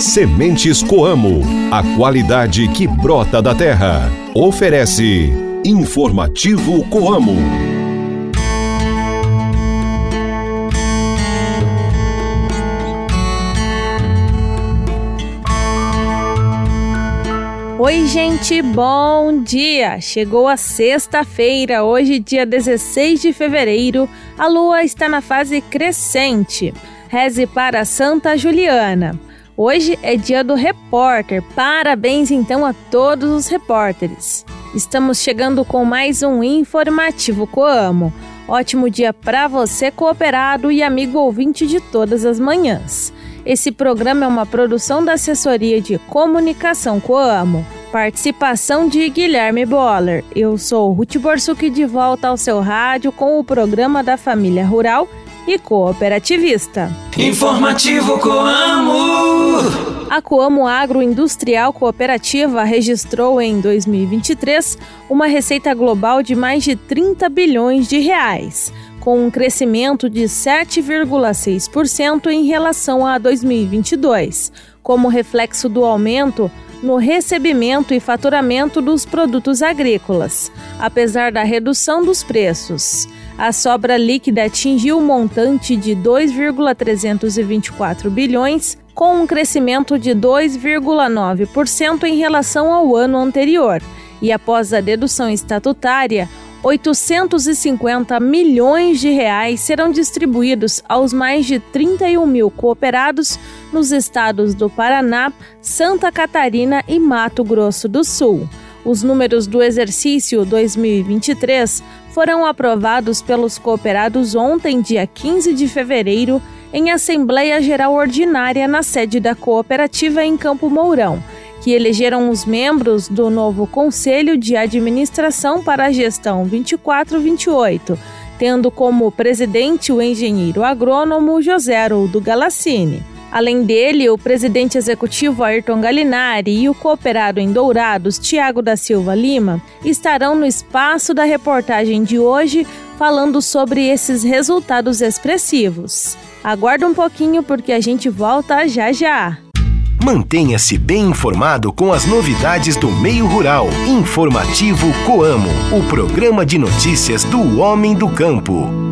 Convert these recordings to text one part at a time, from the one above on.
Sementes Coamo, a qualidade que brota da terra. Oferece Informativo Coamo. Oi, gente, bom dia! Chegou a sexta-feira, hoje, dia 16 de fevereiro. A lua está na fase crescente. Reze para Santa Juliana. Hoje é dia do repórter. Parabéns então a todos os repórteres. Estamos chegando com mais um informativo Coamo. Ótimo dia para você, cooperado e amigo ouvinte de todas as manhãs. Esse programa é uma produção da Assessoria de Comunicação Coamo. Participação de Guilherme Boller. Eu sou Ruth Borsuk de volta ao seu rádio com o programa da Família Rural e cooperativista. Informativo Coamo. A Coamo Agroindustrial Cooperativa registrou em 2023 uma receita global de mais de 30 bilhões de reais, com um crescimento de 7,6% em relação a 2022, como reflexo do aumento no recebimento e faturamento dos produtos agrícolas, apesar da redução dos preços. A sobra líquida atingiu um montante de 2,324 bilhões, com um crescimento de 2,9% em relação ao ano anterior. E após a dedução estatutária, 850 milhões de reais serão distribuídos aos mais de 31 mil cooperados nos estados do Paraná, Santa Catarina e Mato Grosso do Sul. Os números do exercício 2023 foram aprovados pelos cooperados ontem, dia 15 de fevereiro, em Assembleia Geral Ordinária na sede da cooperativa em Campo Mourão, que elegeram os membros do novo Conselho de Administração para a Gestão 2428, tendo como presidente o engenheiro agrônomo José Roldo Galassini. Além dele, o presidente executivo Ayrton Galinari e o cooperado em Dourados, Tiago da Silva Lima, estarão no espaço da reportagem de hoje falando sobre esses resultados expressivos. Aguarda um pouquinho porque a gente volta já já. Mantenha-se bem informado com as novidades do meio rural. Informativo Coamo, o programa de notícias do homem do campo.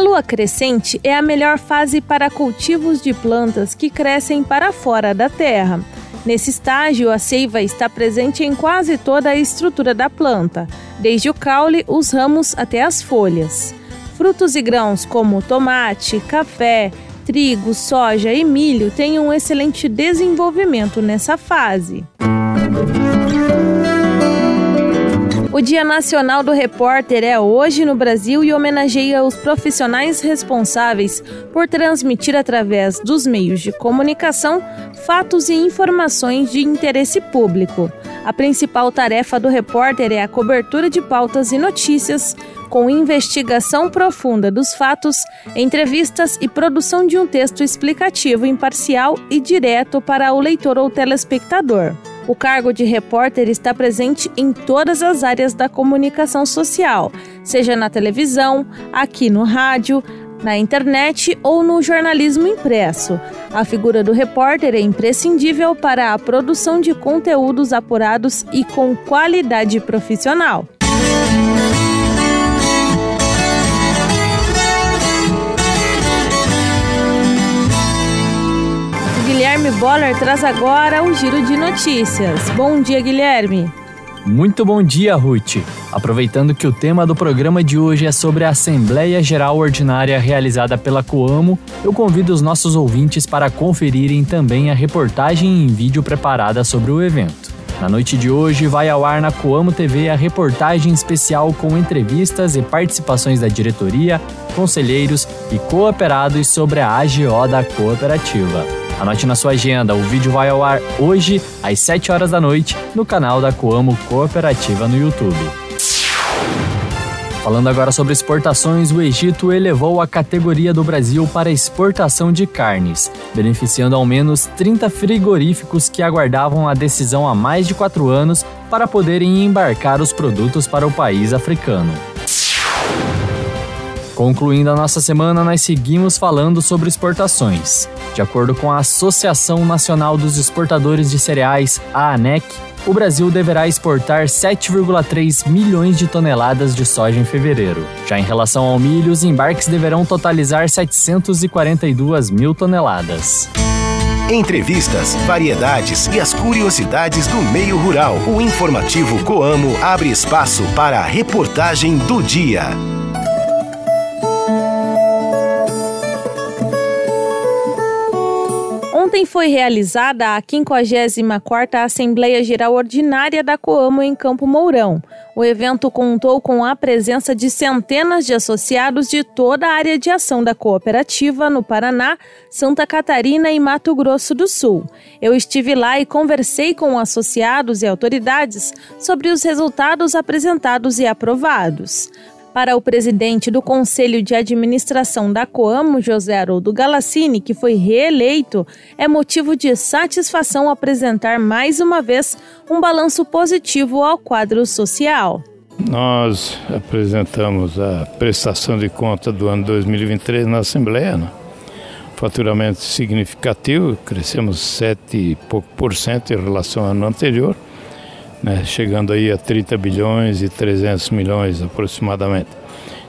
Lua crescente é a melhor fase para cultivos de plantas que crescem para fora da terra. Nesse estágio, a seiva está presente em quase toda a estrutura da planta, desde o caule, os ramos até as folhas. Frutos e grãos como tomate, café, trigo, soja e milho têm um excelente desenvolvimento nessa fase. O Dia Nacional do Repórter é hoje no Brasil e homenageia os profissionais responsáveis por transmitir através dos meios de comunicação fatos e informações de interesse público. A principal tarefa do repórter é a cobertura de pautas e notícias, com investigação profunda dos fatos, entrevistas e produção de um texto explicativo imparcial e direto para o leitor ou telespectador. O cargo de repórter está presente em todas as áreas da comunicação social, seja na televisão, aqui no rádio, na internet ou no jornalismo impresso. A figura do repórter é imprescindível para a produção de conteúdos apurados e com qualidade profissional. Guilherme Boller traz agora o giro de notícias. Bom dia, Guilherme. Muito bom dia, Ruth. Aproveitando que o tema do programa de hoje é sobre a Assembleia Geral Ordinária realizada pela Coamo, eu convido os nossos ouvintes para conferirem também a reportagem em vídeo preparada sobre o evento. Na noite de hoje, vai ao ar na Coamo TV a reportagem especial com entrevistas e participações da diretoria, conselheiros e cooperados sobre a AGO da cooperativa. Anote na sua agenda, o vídeo vai ao ar hoje, às 7 horas da noite, no canal da Coamo Cooperativa no YouTube. Falando agora sobre exportações, o Egito elevou a categoria do Brasil para exportação de carnes, beneficiando ao menos 30 frigoríficos que aguardavam a decisão há mais de quatro anos para poderem embarcar os produtos para o país africano. Concluindo a nossa semana, nós seguimos falando sobre exportações. De acordo com a Associação Nacional dos Exportadores de Cereais, a ANEC, o Brasil deverá exportar 7,3 milhões de toneladas de soja em fevereiro. Já em relação ao milho, os embarques deverão totalizar 742 mil toneladas. Entrevistas, variedades e as curiosidades do meio rural. O informativo Coamo abre espaço para a reportagem do dia. Ontem foi realizada a 54ª Assembleia Geral Ordinária da Coamo em Campo Mourão. O evento contou com a presença de centenas de associados de toda a área de ação da cooperativa no Paraná, Santa Catarina e Mato Grosso do Sul. Eu estive lá e conversei com associados e autoridades sobre os resultados apresentados e aprovados. Para o presidente do Conselho de Administração da Coamo, José Haroldo Galassini, que foi reeleito, é motivo de satisfação apresentar mais uma vez um balanço positivo ao quadro social. Nós apresentamos a prestação de conta do ano 2023 na Assembleia, né? faturamento significativo, crescemos 7 e pouco por cento em relação ao ano anterior né, chegando aí a 30 bilhões e 300 milhões aproximadamente.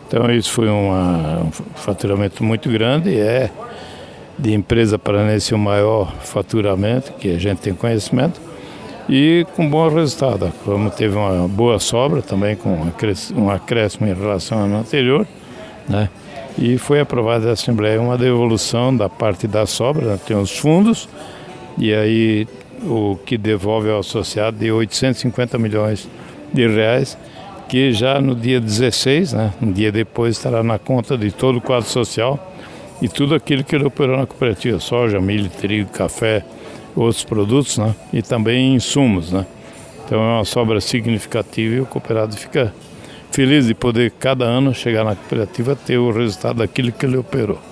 Então isso foi uma, um faturamento muito grande, é de empresa paranense o maior faturamento que a gente tem conhecimento e com bom resultado. Como teve uma boa sobra também com um acréscimo em relação ao ano anterior, né? E foi aprovada na Assembleia uma devolução da parte da sobra, né? tem os fundos, e aí o que devolve ao associado de 850 milhões de reais, que já no dia 16, né, um dia depois, estará na conta de todo o quadro social e tudo aquilo que ele operou na cooperativa, soja, milho, trigo, café, outros produtos, né, e também insumos, né. Então é uma sobra significativa e o cooperado fica feliz de poder cada ano chegar na cooperativa ter o resultado daquilo que ele operou.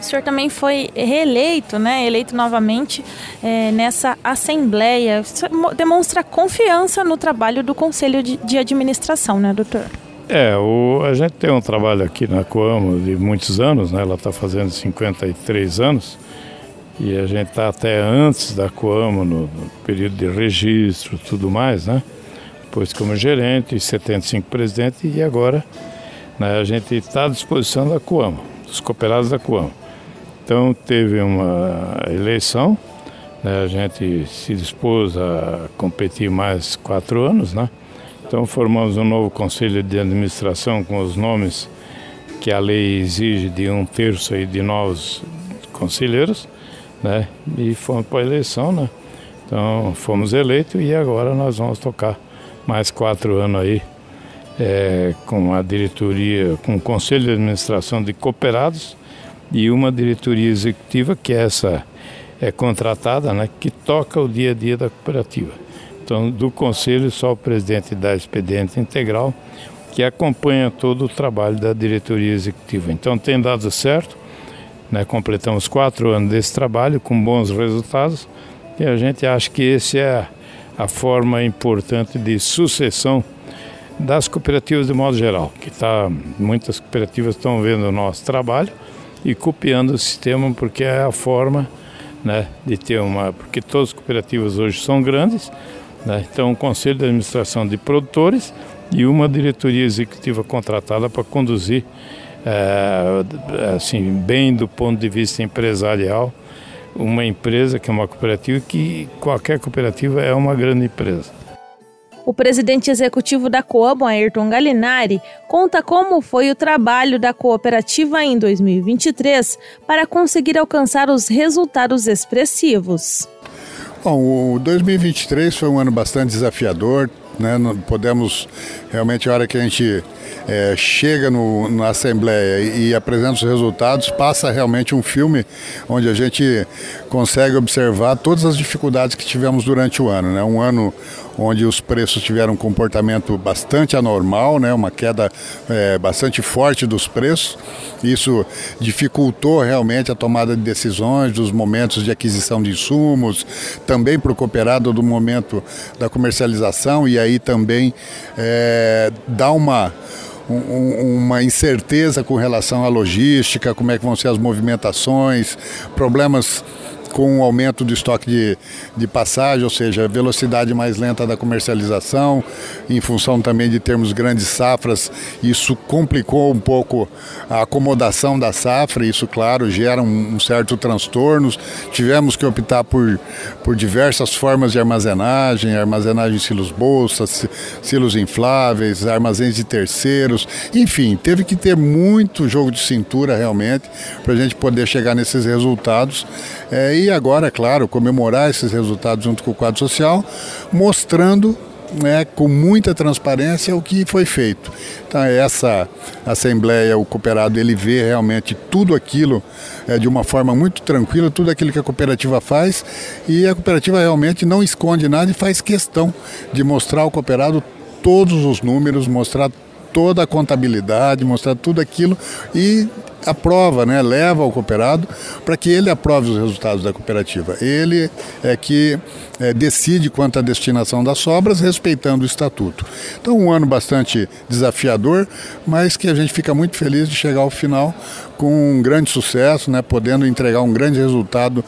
O senhor também foi reeleito, né, eleito novamente é, nessa Assembleia. Isso demonstra confiança no trabalho do Conselho de, de Administração, né, doutor? É, o, a gente tem um trabalho aqui na Coamo de muitos anos, né? Ela está fazendo 53 anos e a gente está até antes da Coamo no, no, período de registro, tudo mais, né? Depois como gerente, 75 presidente e agora né, a gente está à disposição da Coamo, dos cooperados da Coamo. Então teve uma eleição, né, a gente se dispôs a competir mais quatro anos, né? Então formamos um novo conselho de administração com os nomes que a lei exige de um terço aí de novos conselheiros, né? E fomos para a eleição, né? Então fomos eleitos e agora nós vamos tocar mais quatro anos aí é, com a diretoria, com o conselho de administração de cooperados e uma diretoria executiva que é essa é contratada, né, que toca o dia a dia da cooperativa. Então, do conselho só o presidente dá expediente integral que acompanha todo o trabalho da diretoria executiva. Então, tem dado certo. Né, completamos quatro anos desse trabalho com bons resultados e a gente acha que esse é a forma importante de sucessão das cooperativas de modo geral, que tá muitas cooperativas estão vendo o nosso trabalho e copiando o sistema porque é a forma né, de ter uma. Porque todas as cooperativas hoje são grandes, né, então um conselho de administração de produtores e uma diretoria executiva contratada para conduzir é, assim bem do ponto de vista empresarial uma empresa que é uma cooperativa que qualquer cooperativa é uma grande empresa. O presidente executivo da Coamo, Ayrton Galinari, conta como foi o trabalho da cooperativa em 2023 para conseguir alcançar os resultados expressivos. Bom, o 2023 foi um ano bastante desafiador, né? Podemos realmente a hora que a gente é, chega no, na Assembleia e, e apresenta os resultados, passa realmente um filme onde a gente consegue observar todas as dificuldades que tivemos durante o ano. Né? Um ano onde os preços tiveram um comportamento bastante anormal, né? uma queda é, bastante forte dos preços. Isso dificultou realmente a tomada de decisões, dos momentos de aquisição de insumos, também para o cooperado do momento da comercialização e aí também é, dá uma uma incerteza com relação à logística, como é que vão ser as movimentações, problemas com o aumento do estoque de, de passagem, ou seja, velocidade mais lenta da comercialização, em função também de termos grandes safras, isso complicou um pouco a acomodação da safra, isso, claro, gera um, um certo transtorno. Tivemos que optar por, por diversas formas de armazenagem, armazenagem em silos bolsas, silos infláveis, armazéns de terceiros, enfim, teve que ter muito jogo de cintura realmente para a gente poder chegar nesses resultados. É, e agora, é claro, comemorar esses resultados junto com o quadro social, mostrando né, com muita transparência o que foi feito. Então essa assembleia, o cooperado, ele vê realmente tudo aquilo é, de uma forma muito tranquila, tudo aquilo que a cooperativa faz e a cooperativa realmente não esconde nada e faz questão de mostrar ao cooperado todos os números, mostrar toda a contabilidade, mostrar tudo aquilo e aprova, né, leva ao cooperado para que ele aprove os resultados da cooperativa. Ele é que é, decide quanto à destinação das sobras, respeitando o estatuto. Então, um ano bastante desafiador, mas que a gente fica muito feliz de chegar ao final com um grande sucesso, né, podendo entregar um grande resultado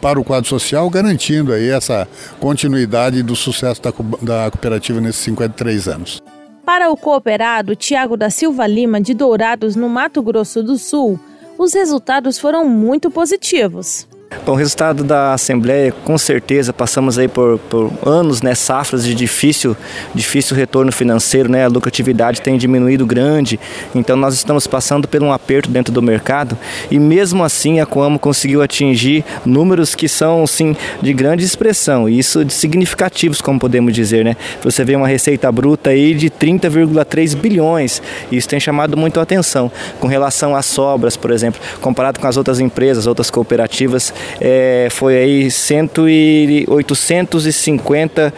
para o quadro social, garantindo aí essa continuidade do sucesso da, da cooperativa nesses 53 anos. Para o cooperado Tiago da Silva Lima, de Dourados, no Mato Grosso do Sul, os resultados foram muito positivos. Bom, o resultado da Assembleia, com certeza, passamos aí por, por, anos, né, safras de difícil, difícil retorno financeiro, né, a lucratividade tem diminuído grande, então nós estamos passando por um aperto dentro do mercado e mesmo assim a Coamo conseguiu atingir números que são, sim, de grande expressão, e isso de significativos, como podemos dizer, né. Você vê uma receita bruta aí de 30,3 bilhões, isso tem chamado muito a atenção. Com relação às sobras, por exemplo, comparado com as outras empresas, outras cooperativas, é, foi aí cento e 850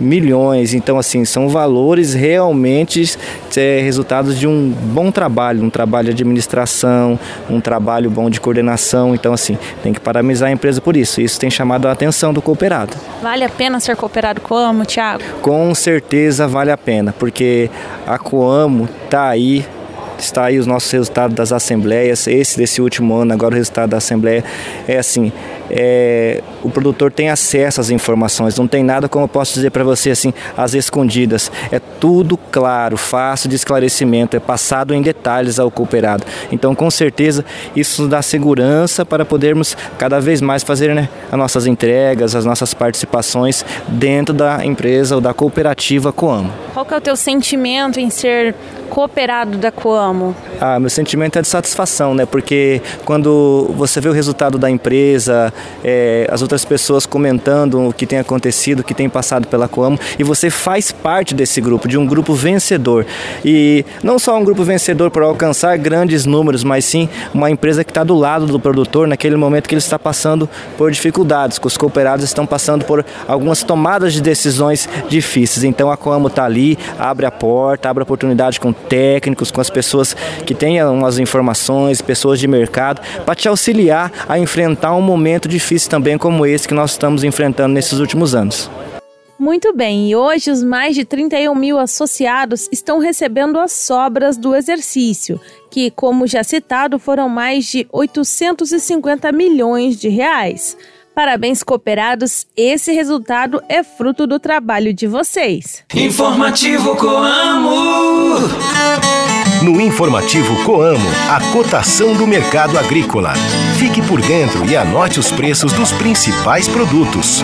milhões. Então, assim, são valores realmente é, resultados de um bom trabalho, um trabalho de administração, um trabalho bom de coordenação. Então, assim, tem que parabenizar a empresa por isso. Isso tem chamado a atenção do cooperado. Vale a pena ser cooperado Coamo, Thiago? Com certeza vale a pena, porque a Coamo está aí está aí os nossos resultados das assembleias, esse desse último ano, agora o resultado da assembleia é assim, é, o produtor tem acesso às informações, não tem nada como eu posso dizer para você assim, às escondidas. É tudo claro, fácil de esclarecimento, é passado em detalhes ao cooperado. Então, com certeza, isso nos dá segurança para podermos cada vez mais fazer né, as nossas entregas, as nossas participações dentro da empresa ou da cooperativa Coamo. Qual que é o teu sentimento em ser cooperado da Coamo? Ah, meu sentimento é de satisfação, né? Porque quando você vê o resultado da empresa, é, as outras pessoas comentando o que tem acontecido, o que tem passado pela Coamo, e você faz parte desse grupo, de um grupo vencedor. E não só um grupo vencedor para alcançar grandes números, mas sim uma empresa que está do lado do produtor naquele momento que ele está passando por dificuldades, que os cooperados estão passando por algumas tomadas de decisões difíceis. Então a Coamo está ali, abre a porta, abre a oportunidade com técnicos, com as pessoas que têm umas informações, pessoas de mercado, para te auxiliar a enfrentar um momento momento difícil também como esse que nós estamos enfrentando nesses últimos anos. Muito bem, e hoje os mais de 31 mil associados estão recebendo as sobras do exercício, que, como já citado, foram mais de 850 milhões de reais. Parabéns, cooperados, esse resultado é fruto do trabalho de vocês. Informativo Coamo. No informativo Coamo, a cotação do mercado agrícola. Fique por dentro e anote os preços dos principais produtos.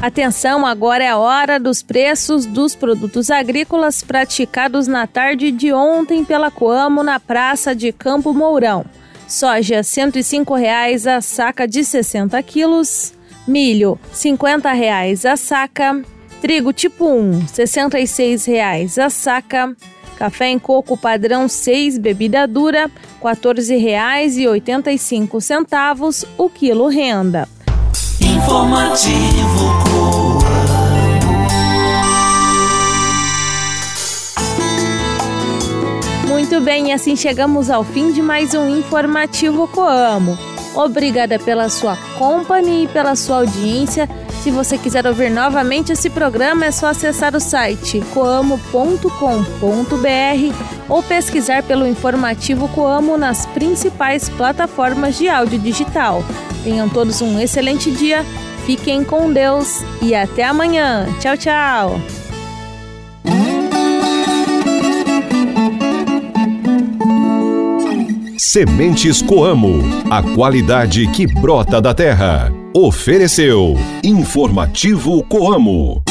Atenção, agora é a hora dos preços dos produtos agrícolas praticados na tarde de ontem pela Coamo na Praça de Campo Mourão. Soja R$ 105,00 a saca de 60 quilos. Milho R$ 50,00 a saca. Trigo tipo 1, R$ 66,00 a saca. Café em coco padrão 6, bebida dura, R$ 14,85 o quilo renda. Informativo Muito bem, assim chegamos ao fim de mais um informativo Coamo. Obrigada pela sua companhia e pela sua audiência. Se você quiser ouvir novamente esse programa, é só acessar o site coamo.com.br ou pesquisar pelo informativo Coamo nas principais plataformas de áudio digital. Tenham todos um excelente dia, fiquem com Deus e até amanhã. Tchau, tchau! Sementes Coamo, a qualidade que brota da terra. Ofereceu Informativo Coamo.